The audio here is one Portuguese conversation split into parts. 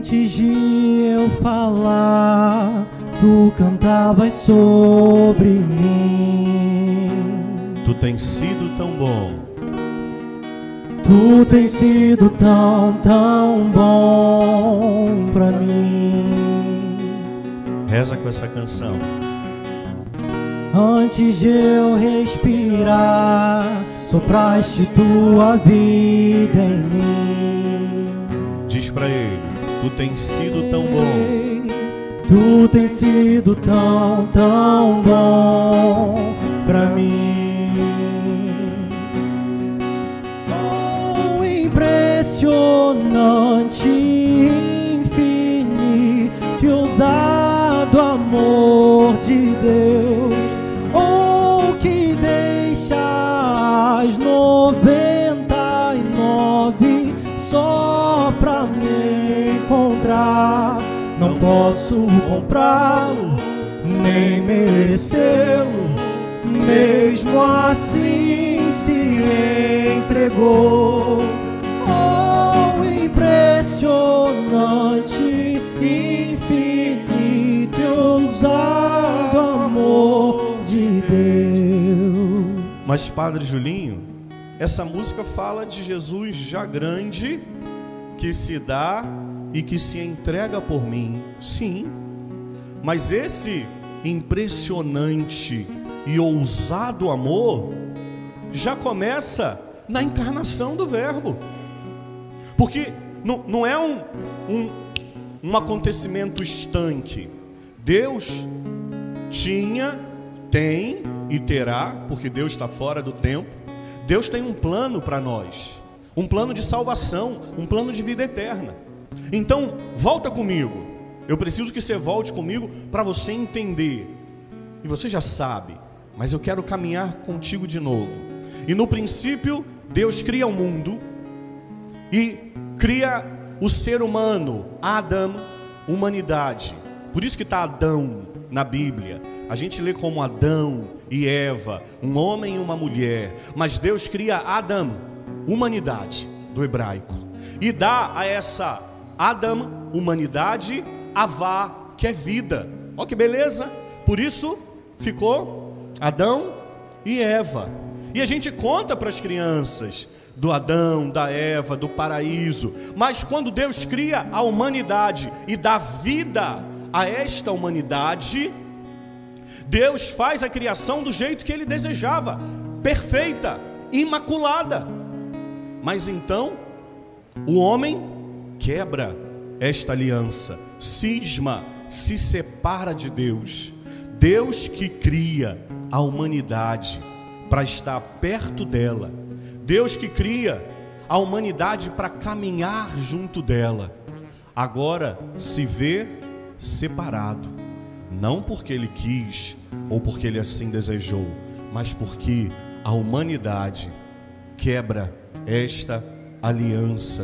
Antes de eu falar, tu cantavas sobre mim. Tu tens sido tão bom. Tu tens sido tão, tão bom pra mim. Reza com essa canção. Antes de eu respirar, sopraste tua vida em mim. Tu tens sido tão bom. Tu tens sido tão, tão bom pra mim. Oh, impressionante, infinito e ousado amor de Deus. Posso comprá-lo, nem merecê-lo. Mesmo assim se entregou. Oh, impressionante, infinito ousado amor de Deus. Mas, Padre Julinho, essa música fala de Jesus já grande, que se dá e que se entrega por mim. Sim. Mas esse impressionante e ousado amor já começa na encarnação do Verbo. Porque não, não é um, um, um acontecimento estanque. Deus tinha, tem e terá, porque Deus está fora do tempo. Deus tem um plano para nós, um plano de salvação, um plano de vida eterna. Então, volta comigo. Eu preciso que você volte comigo para você entender. E você já sabe, mas eu quero caminhar contigo de novo. E no princípio, Deus cria o mundo e cria o ser humano, Adão, humanidade. Por isso que está Adão na Bíblia. A gente lê como Adão e Eva, um homem e uma mulher. Mas Deus cria Adão, humanidade, do hebraico. E dá a essa Adão, humanidade, Avá, que é vida. Olha que beleza. Por isso ficou Adão e Eva. E a gente conta para as crianças do Adão, da Eva, do paraíso. Mas quando Deus cria a humanidade e dá vida a esta humanidade, Deus faz a criação do jeito que ele desejava, perfeita, imaculada. Mas então, o homem quebra esta aliança, cisma, se separa de Deus. Deus que cria a humanidade para estar perto dela. Deus que cria a humanidade para caminhar junto dela. Agora se vê separado, não porque ele quis ou porque ele assim desejou, mas porque a humanidade quebra esta aliança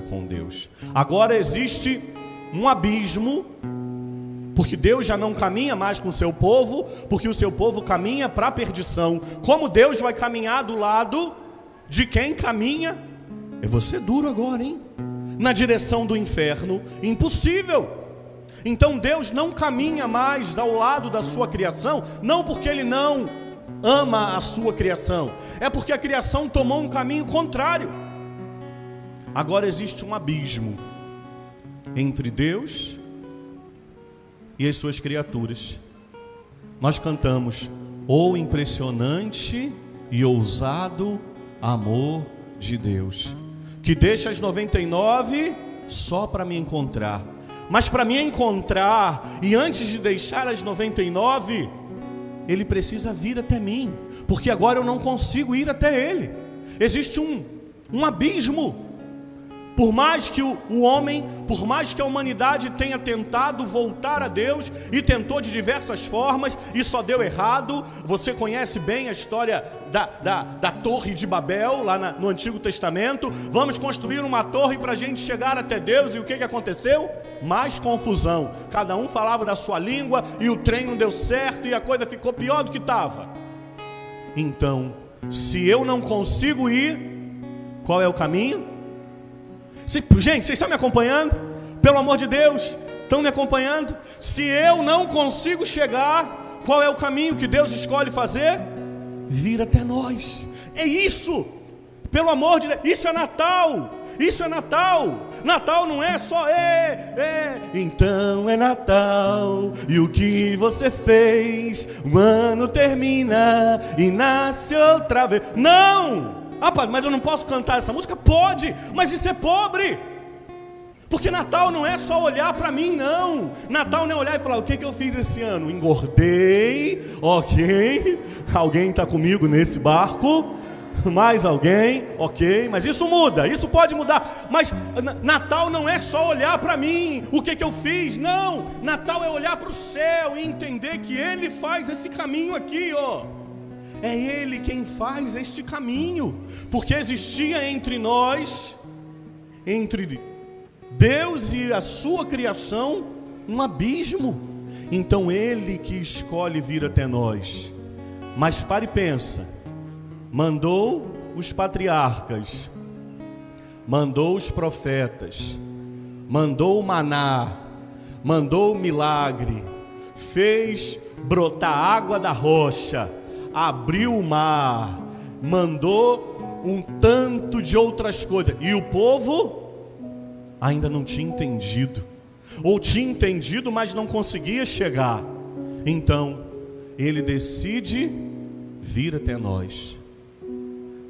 com Deus. Agora existe um abismo, porque Deus já não caminha mais com o seu povo, porque o seu povo caminha para a perdição. Como Deus vai caminhar do lado de quem caminha? É você duro agora, hein? Na direção do inferno, impossível. Então Deus não caminha mais ao lado da sua criação, não porque Ele não ama a sua criação, é porque a criação tomou um caminho contrário. Agora existe um abismo entre Deus e as suas criaturas. Nós cantamos o impressionante e ousado amor de Deus, que deixa as 99 só para me encontrar. Mas para me encontrar e antes de deixar as 99, ele precisa vir até mim, porque agora eu não consigo ir até ele. Existe um um abismo por mais que o, homem, por mais que a humanidade tenha tentado voltar a Deus e tentou de diversas formas e só deu errado, você conhece bem a história da, da, da Torre de Babel, lá na, no Antigo Testamento. Vamos construir uma torre para a gente chegar até Deus e o que, que aconteceu? Mais confusão. Cada um falava da sua língua e o trem não deu certo e a coisa ficou pior do que estava. Então, se eu não consigo ir, qual é o caminho? Gente, vocês estão me acompanhando? Pelo amor de Deus, estão me acompanhando? Se eu não consigo chegar, qual é o caminho que Deus escolhe fazer? Vir até nós. É isso. Pelo amor de Deus, isso é Natal. Isso é Natal. Natal não é só é, é. Então é Natal. E o que você fez? O ano termina e nasce outra vez. Não! Ah, pai, mas eu não posso cantar essa música? Pode, mas isso é pobre. Porque Natal não é só olhar para mim, não. Natal não é olhar e falar: o que, que eu fiz esse ano? Engordei, ok. Alguém está comigo nesse barco? Mais alguém? Ok, mas isso muda, isso pode mudar. Mas Natal não é só olhar para mim, o que, que eu fiz. Não, Natal é olhar para o céu e entender que Ele faz esse caminho aqui, ó. É Ele quem faz este caminho, porque existia entre nós, entre Deus e a sua criação, um abismo. Então Ele que escolhe vir até nós. Mas pare e pensa mandou os patriarcas, mandou os profetas, mandou o maná, mandou o milagre, fez brotar água da rocha, abriu o mar, mandou um tanto de outras coisas, e o povo ainda não tinha entendido, ou tinha entendido, mas não conseguia chegar. Então, ele decide vir até nós.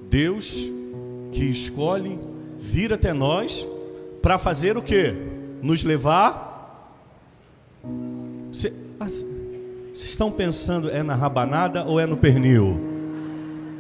Deus que escolhe vir até nós para fazer o que? Nos levar. Vocês estão pensando é na rabanada ou é no pernil?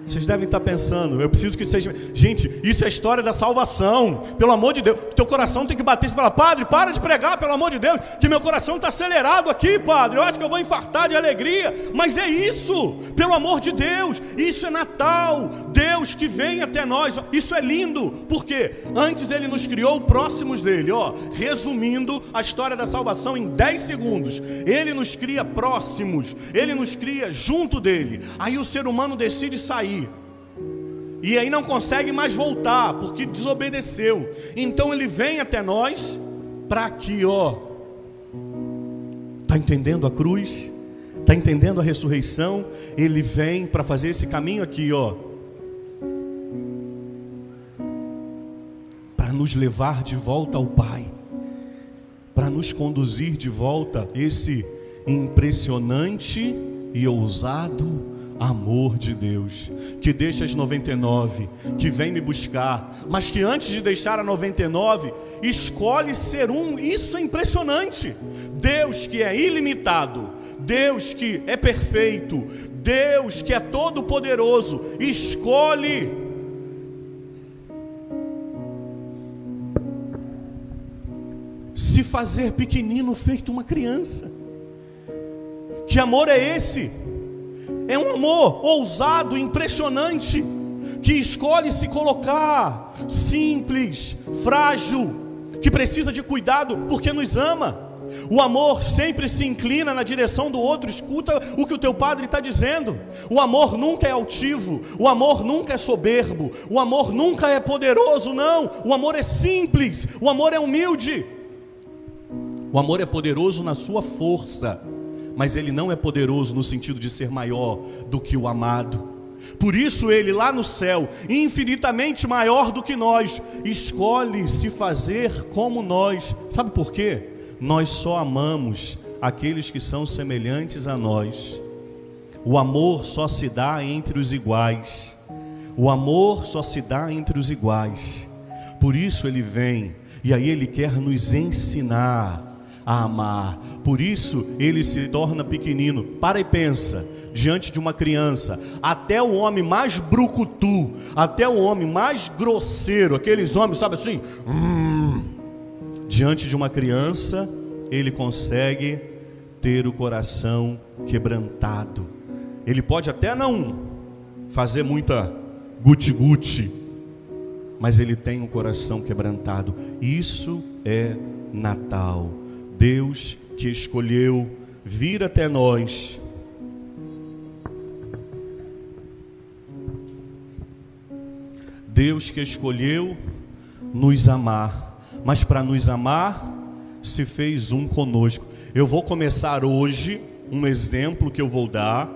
Vocês devem estar pensando, eu preciso que seja. Gente, isso é a história da salvação. Pelo amor de Deus, teu coração tem que bater e falar, Padre, para de pregar, pelo amor de Deus, que meu coração está acelerado aqui, Padre. Eu acho que eu vou infartar de alegria. Mas é isso, pelo amor de Deus. Isso é Natal. Deus que vem até nós. Isso é lindo, porque antes ele nos criou próximos dele. Ó, resumindo a história da salvação em 10 segundos. Ele nos cria próximos, ele nos cria junto dele. Aí o ser humano decide sair e aí não consegue mais voltar, porque desobedeceu. Então ele vem até nós para aqui, ó. Tá entendendo a cruz? Tá entendendo a ressurreição? Ele vem para fazer esse caminho aqui, ó. Para nos levar de volta ao Pai. Para nos conduzir de volta esse impressionante e ousado amor de Deus, que deixa as 99, que vem me buscar, mas que antes de deixar a 99, escolhe ser um. Isso é impressionante. Deus que é ilimitado, Deus que é perfeito, Deus que é todo poderoso, escolhe se fazer pequenino feito uma criança. Que amor é esse? É um amor ousado, impressionante, que escolhe se colocar simples, frágil, que precisa de cuidado porque nos ama. O amor sempre se inclina na direção do outro, escuta o que o teu padre está dizendo. O amor nunca é altivo, o amor nunca é soberbo, o amor nunca é poderoso, não. O amor é simples, o amor é humilde. O amor é poderoso na sua força mas ele não é poderoso no sentido de ser maior do que o amado. Por isso ele lá no céu, infinitamente maior do que nós, escolhe se fazer como nós. Sabe por quê? Nós só amamos aqueles que são semelhantes a nós. O amor só se dá entre os iguais. O amor só se dá entre os iguais. Por isso ele vem e aí ele quer nos ensinar a amar. Por isso ele se torna pequenino. Para e pensa, diante de uma criança, até o homem mais brucutu, até o homem mais grosseiro, aqueles homens, sabe assim, hum, diante de uma criança, ele consegue ter o coração quebrantado. Ele pode até não fazer muita guti-guti, mas ele tem o coração quebrantado. Isso é Natal. Deus que escolheu vir até nós. Deus que escolheu nos amar, mas para nos amar se fez um conosco. Eu vou começar hoje um exemplo que eu vou dar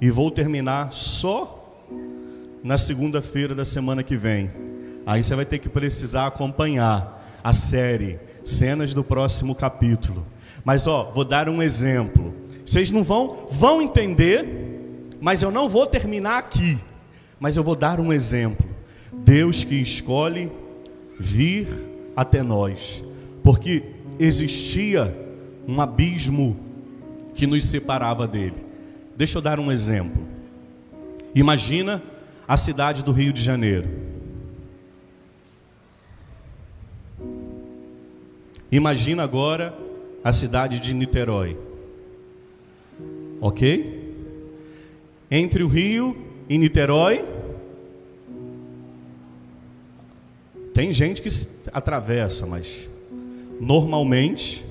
e vou terminar só na segunda-feira da semana que vem. Aí você vai ter que precisar acompanhar a série, cenas do próximo capítulo. Mas ó, vou dar um exemplo. Vocês não vão vão entender, mas eu não vou terminar aqui. Mas eu vou dar um exemplo. Deus que escolhe vir até nós, porque existia um abismo que nos separava dele. Deixa eu dar um exemplo. Imagina a cidade do Rio de Janeiro. Imagina agora a cidade de Niterói. Ok? Entre o Rio e Niterói, tem gente que atravessa, mas normalmente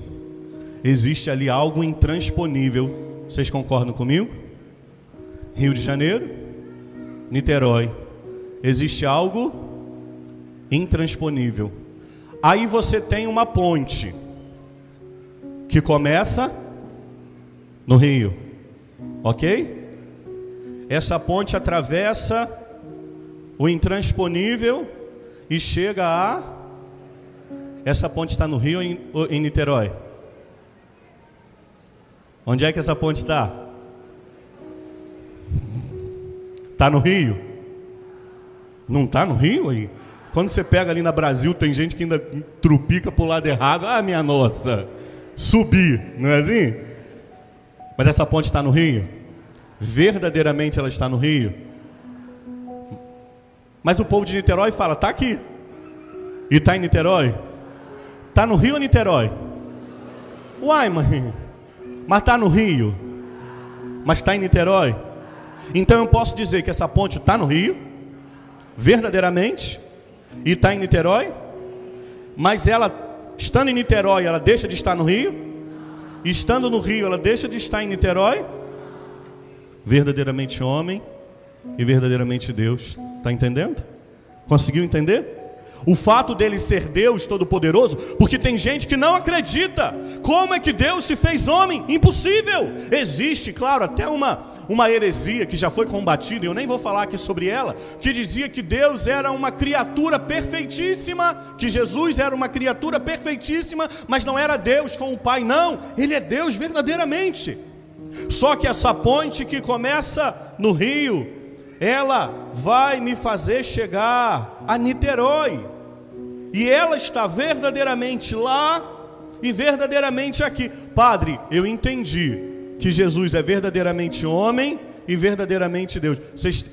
existe ali algo intransponível. Vocês concordam comigo? Rio de Janeiro, Niterói. Existe algo intransponível. Aí você tem uma ponte que começa no rio, ok? Essa ponte atravessa o intransponível e chega a. Essa ponte está no rio ou em Niterói? Onde é que essa ponte está? Está no Rio? Não está no Rio aí? Quando você pega ali na Brasil, tem gente que ainda trupica para o lado errado. Ah, minha nossa, subir, não é assim? Mas essa ponte está no Rio? Verdadeiramente ela está no Rio? Mas o povo de Niterói fala, está aqui. E está em Niterói? Está no Rio ou Niterói? Uai, mãe, mas está no Rio, mas está em Niterói. Então eu posso dizer que essa ponte está no Rio, verdadeiramente, e está em Niterói, mas ela, estando em Niterói, ela deixa de estar no Rio, estando no Rio, ela deixa de estar em Niterói, verdadeiramente homem e verdadeiramente Deus. Está entendendo? Conseguiu entender? O fato dele ser Deus Todo-Poderoso, porque tem gente que não acredita. Como é que Deus se fez homem? Impossível. Existe, claro, até uma, uma heresia que já foi combatida, e eu nem vou falar aqui sobre ela, que dizia que Deus era uma criatura perfeitíssima, que Jesus era uma criatura perfeitíssima, mas não era Deus com o Pai, não. Ele é Deus verdadeiramente. Só que essa ponte que começa no rio, ela vai me fazer chegar a Niterói. E ela está verdadeiramente lá e verdadeiramente aqui. Padre, eu entendi que Jesus é verdadeiramente homem e verdadeiramente Deus. Vocês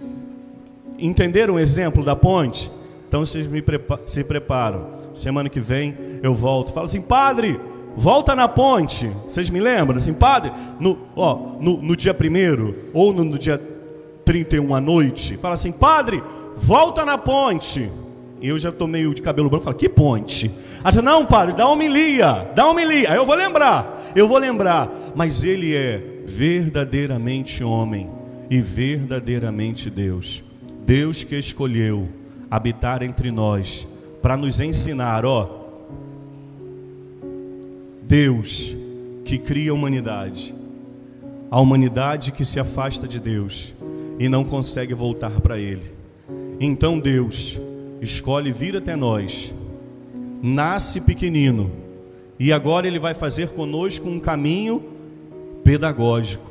entenderam o exemplo da ponte? Então vocês me prepa se preparam. Semana que vem eu volto. Fala assim, padre, volta na ponte. Vocês me lembram? Assim, padre, no, ó, no, no dia primeiro ou no, no dia 31 à noite, fala assim: Padre, volta na ponte. Eu já tomei o de cabelo branco, falo, que ponte? Diz, não, padre, dá homilia, dá homilia. Aí eu vou lembrar, eu vou lembrar. Mas ele é verdadeiramente homem e verdadeiramente Deus. Deus que escolheu habitar entre nós para nos ensinar, ó. Deus que cria a humanidade, a humanidade que se afasta de Deus e não consegue voltar para Ele. Então Deus escolhe vir até nós, nasce pequenino, e agora Ele vai fazer conosco um caminho pedagógico,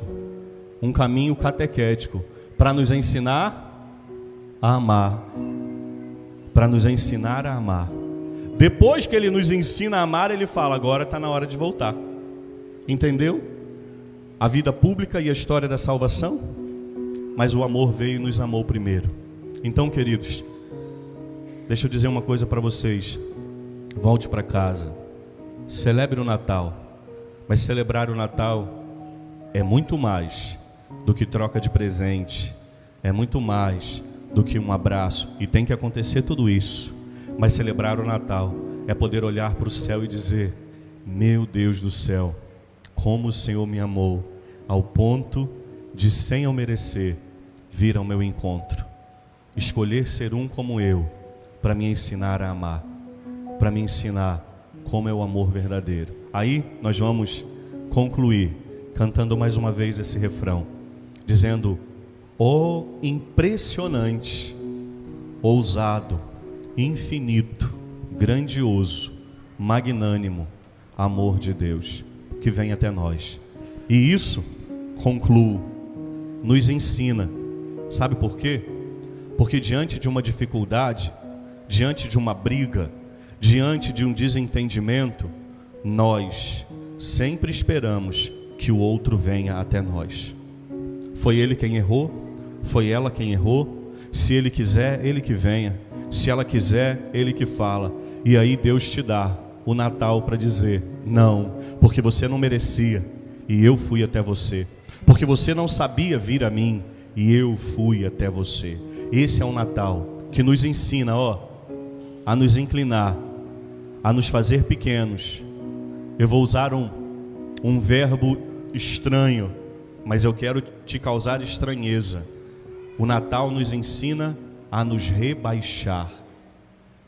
um caminho catequético, para nos ensinar a amar. Para nos ensinar a amar. Depois que Ele nos ensina a amar, Ele fala: agora está na hora de voltar. Entendeu? A vida pública e a história da salvação? mas o amor veio e nos amou primeiro. Então, queridos, deixa eu dizer uma coisa para vocês. Volte para casa, celebre o Natal, mas celebrar o Natal é muito mais do que troca de presente, é muito mais do que um abraço, e tem que acontecer tudo isso. Mas celebrar o Natal é poder olhar para o céu e dizer: Meu Deus do céu, como o Senhor me amou, ao ponto de, sem eu merecer, vir ao meu encontro, escolher ser um como eu, para me ensinar a amar, para me ensinar como é o amor verdadeiro. Aí nós vamos concluir cantando mais uma vez esse refrão, dizendo: "Oh, impressionante, ousado, infinito, grandioso, magnânimo amor de Deus que vem até nós. E isso, concluo, nos ensina. Sabe por quê? Porque diante de uma dificuldade, diante de uma briga, diante de um desentendimento, nós sempre esperamos que o outro venha até nós. Foi ele quem errou, foi ela quem errou. Se ele quiser, ele que venha. Se ela quiser, ele que fala. E aí Deus te dá o Natal para dizer: não, porque você não merecia e eu fui até você. Porque você não sabia vir a mim e eu fui até você. Esse é o Natal que nos ensina, ó, a nos inclinar, a nos fazer pequenos. Eu vou usar um, um verbo estranho, mas eu quero te causar estranheza. O Natal nos ensina a nos rebaixar,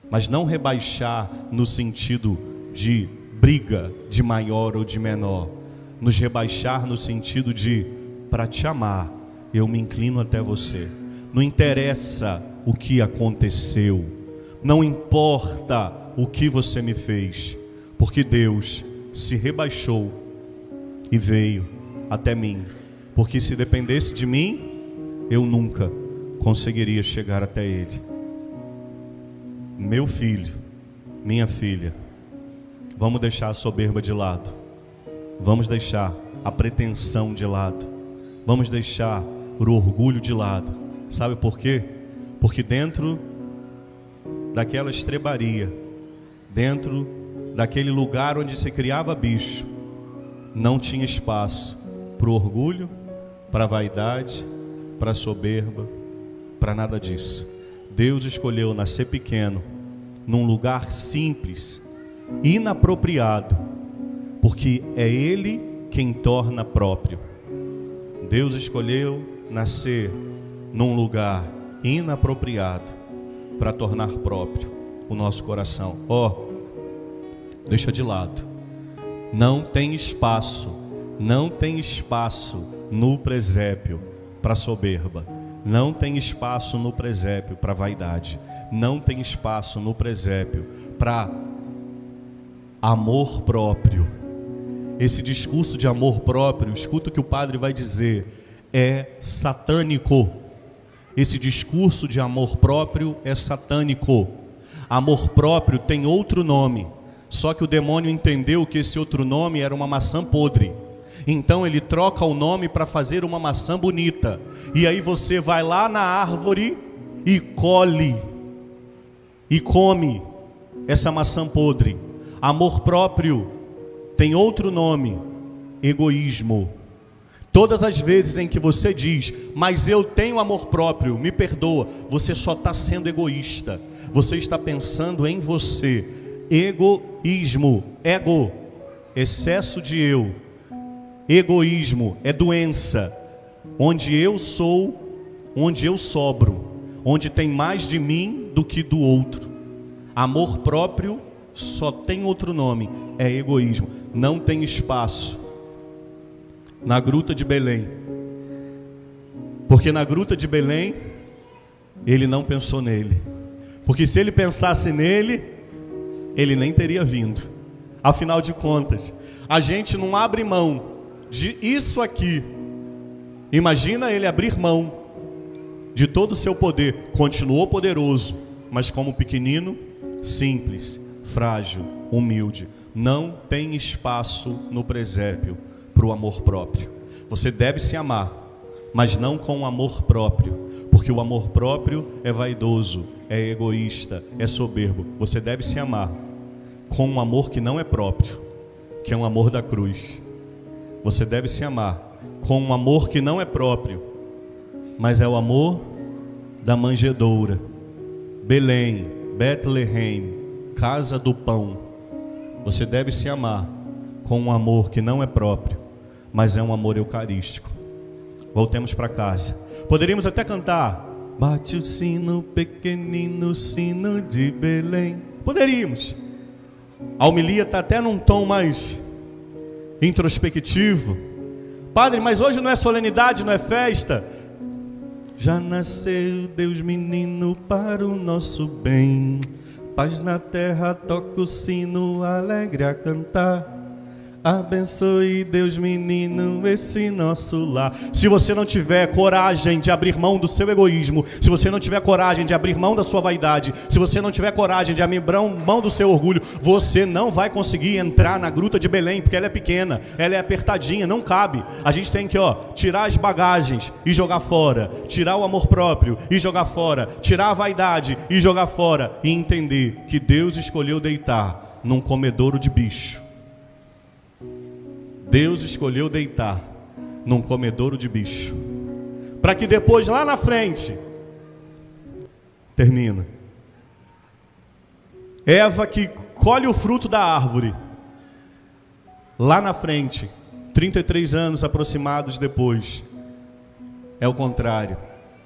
mas não rebaixar no sentido de briga de maior ou de menor, nos rebaixar no sentido de para te amar, eu me inclino até você. Não interessa o que aconteceu, não importa o que você me fez, porque Deus se rebaixou e veio até mim, porque se dependesse de mim, eu nunca conseguiria chegar até Ele. Meu filho, minha filha, vamos deixar a soberba de lado, vamos deixar a pretensão de lado, vamos deixar o orgulho de lado. Sabe por quê? Porque dentro daquela estrebaria, dentro daquele lugar onde se criava bicho, não tinha espaço para o orgulho, para a vaidade, para a soberba, para nada disso. Deus escolheu nascer pequeno, num lugar simples, inapropriado, porque é Ele quem torna próprio. Deus escolheu nascer num lugar inapropriado para tornar próprio o nosso coração. Ó, oh, deixa de lado. Não tem espaço, não tem espaço no presépio para soberba não tem espaço no presépio para vaidade. Não tem espaço no presépio para amor próprio. Esse discurso de amor próprio, escuta o que o padre vai dizer, é satânico. Esse discurso de amor próprio é satânico. Amor próprio tem outro nome, só que o demônio entendeu que esse outro nome era uma maçã podre. Então ele troca o nome para fazer uma maçã bonita. E aí você vai lá na árvore e colhe e come essa maçã podre. Amor próprio tem outro nome: egoísmo. Todas as vezes em que você diz, mas eu tenho amor próprio, me perdoa, você só está sendo egoísta. Você está pensando em você. Egoísmo, ego, excesso de eu, Egoísmo é doença, onde eu sou, onde eu sobro, onde tem mais de mim do que do outro. Amor próprio só tem outro nome, é egoísmo. Não tem espaço na gruta de Belém. Porque na gruta de Belém, ele não pensou nele. Porque se ele pensasse nele, ele nem teria vindo. Afinal de contas, a gente não abre mão de isso aqui. Imagina ele abrir mão de todo o seu poder. Continuou poderoso, mas como pequenino, simples, frágil, humilde. Não tem espaço no presépio para o amor próprio. Você deve se amar, mas não com o amor próprio, porque o amor próprio é vaidoso, é egoísta, é soberbo. Você deve se amar com um amor que não é próprio, que é um amor da cruz você deve se amar com um amor que não é próprio, mas é o amor da manjedoura. Belém, Bethlehem, casa do pão. Você deve se amar com um amor que não é próprio, mas é um amor eucarístico. Voltemos para casa. Poderíamos até cantar: Bate o sino, pequenino sino de Belém. Poderíamos. A homilia está até num tom mais introspectivo. Padre, mas hoje não é solenidade, não é festa. Já nasceu Deus menino para o nosso bem. Paz na terra, toca o sino alegre a cantar. Abençoe Deus, menino, esse nosso lar. Se você não tiver coragem de abrir mão do seu egoísmo, se você não tiver coragem de abrir mão da sua vaidade, se você não tiver coragem de abrir mão do seu orgulho, você não vai conseguir entrar na gruta de Belém, porque ela é pequena, ela é apertadinha, não cabe. A gente tem que, ó, tirar as bagagens e jogar fora, tirar o amor próprio e jogar fora, tirar a vaidade e jogar fora e entender que Deus escolheu deitar num comedouro de bicho Deus escolheu deitar num comedouro de bicho, para que depois lá na frente termina. Eva que colhe o fruto da árvore, lá na frente, 33 anos aproximados depois, é o contrário.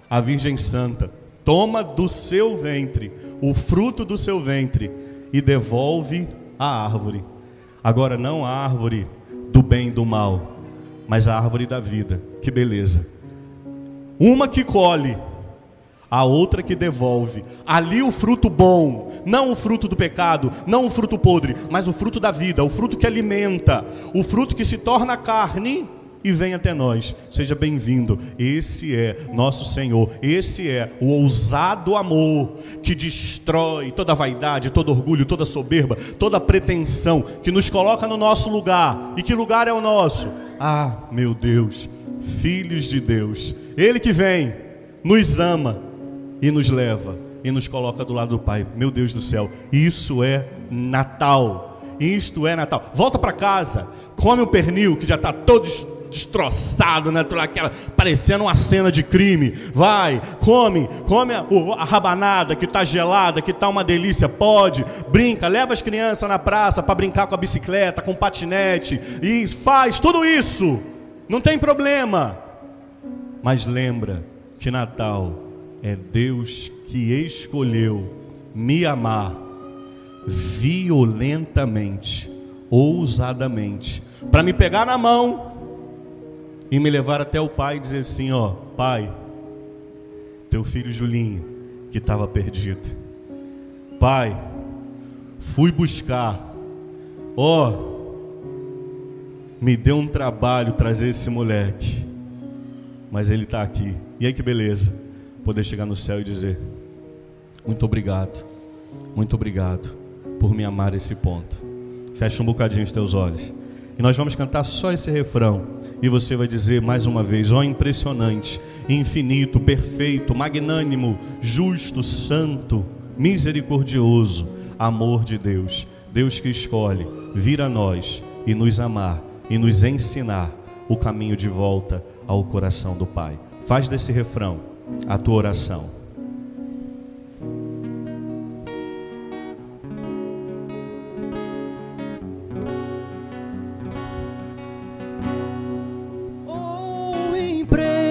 A Virgem Santa toma do seu ventre o fruto do seu ventre e devolve a árvore. Agora não a árvore do bem e do mal, mas a árvore da vida. Que beleza. Uma que colhe, a outra que devolve. Ali o fruto bom, não o fruto do pecado, não o fruto podre, mas o fruto da vida, o fruto que alimenta, o fruto que se torna carne e vem até nós. Seja bem-vindo. Esse é nosso Senhor. Esse é o ousado amor que destrói toda vaidade, todo orgulho, toda soberba, toda pretensão, que nos coloca no nosso lugar. E que lugar é o nosso? Ah, meu Deus, filhos de Deus. Ele que vem, nos ama e nos leva e nos coloca do lado do Pai. Meu Deus do céu, isso é Natal. Isto é Natal. Volta para casa, come o pernil que já está todo destroçado, né? Aquela, parecendo uma cena de crime. Vai, come, come a, a rabanada que está gelada, que está uma delícia. Pode, brinca, leva as crianças na praça para brincar com a bicicleta, com o patinete e faz tudo isso. Não tem problema. Mas lembra que Natal é Deus que escolheu me amar violentamente, ousadamente, para me pegar na mão e me levar até o pai e dizer assim: Ó, pai, teu filho Julinho, que estava perdido. Pai, fui buscar, ó, me deu um trabalho trazer esse moleque, mas ele está aqui. E aí que beleza, poder chegar no céu e dizer: Muito obrigado, muito obrigado por me amar esse ponto. Fecha um bocadinho os teus olhos. E nós vamos cantar só esse refrão. E você vai dizer mais uma vez: ó, oh, impressionante, infinito, perfeito, magnânimo, justo, santo, misericordioso, amor de Deus. Deus que escolhe vir a nós e nos amar e nos ensinar o caminho de volta ao coração do Pai. Faz desse refrão a tua oração.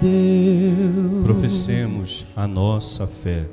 Deus. Professemos a nossa fé